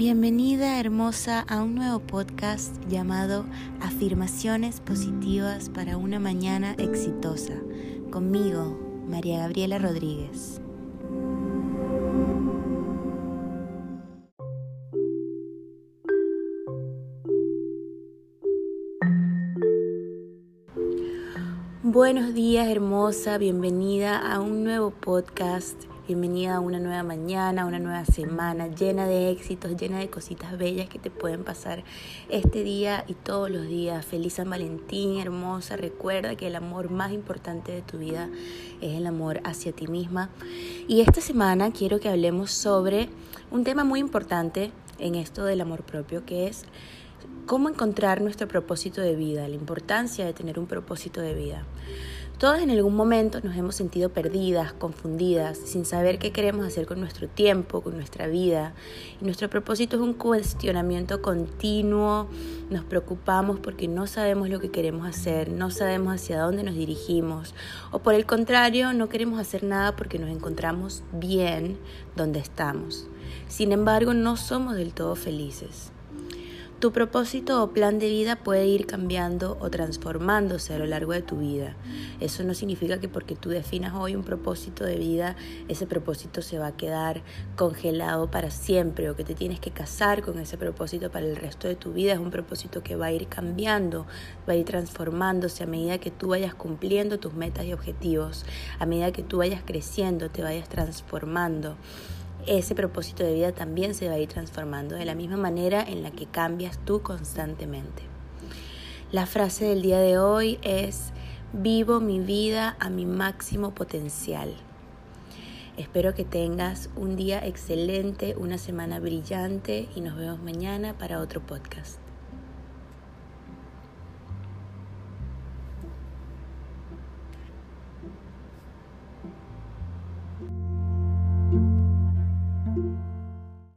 Bienvenida hermosa a un nuevo podcast llamado Afirmaciones Positivas para una Mañana Exitosa. Conmigo, María Gabriela Rodríguez. Buenos días hermosa, bienvenida a un nuevo podcast Bienvenida a una nueva mañana, una nueva semana llena de éxitos, llena de cositas bellas que te pueden pasar este día y todos los días. Feliz San Valentín, hermosa. Recuerda que el amor más importante de tu vida es el amor hacia ti misma. Y esta semana quiero que hablemos sobre un tema muy importante en esto del amor propio, que es cómo encontrar nuestro propósito de vida, la importancia de tener un propósito de vida. Todas en algún momento nos hemos sentido perdidas, confundidas, sin saber qué queremos hacer con nuestro tiempo, con nuestra vida. Y nuestro propósito es un cuestionamiento continuo. Nos preocupamos porque no sabemos lo que queremos hacer, no sabemos hacia dónde nos dirigimos. O por el contrario, no queremos hacer nada porque nos encontramos bien donde estamos. Sin embargo, no somos del todo felices. Tu propósito o plan de vida puede ir cambiando o transformándose a lo largo de tu vida. Eso no significa que porque tú definas hoy un propósito de vida, ese propósito se va a quedar congelado para siempre o que te tienes que casar con ese propósito para el resto de tu vida. Es un propósito que va a ir cambiando, va a ir transformándose a medida que tú vayas cumpliendo tus metas y objetivos, a medida que tú vayas creciendo, te vayas transformando ese propósito de vida también se va a ir transformando de la misma manera en la que cambias tú constantemente. La frase del día de hoy es, vivo mi vida a mi máximo potencial. Espero que tengas un día excelente, una semana brillante y nos vemos mañana para otro podcast.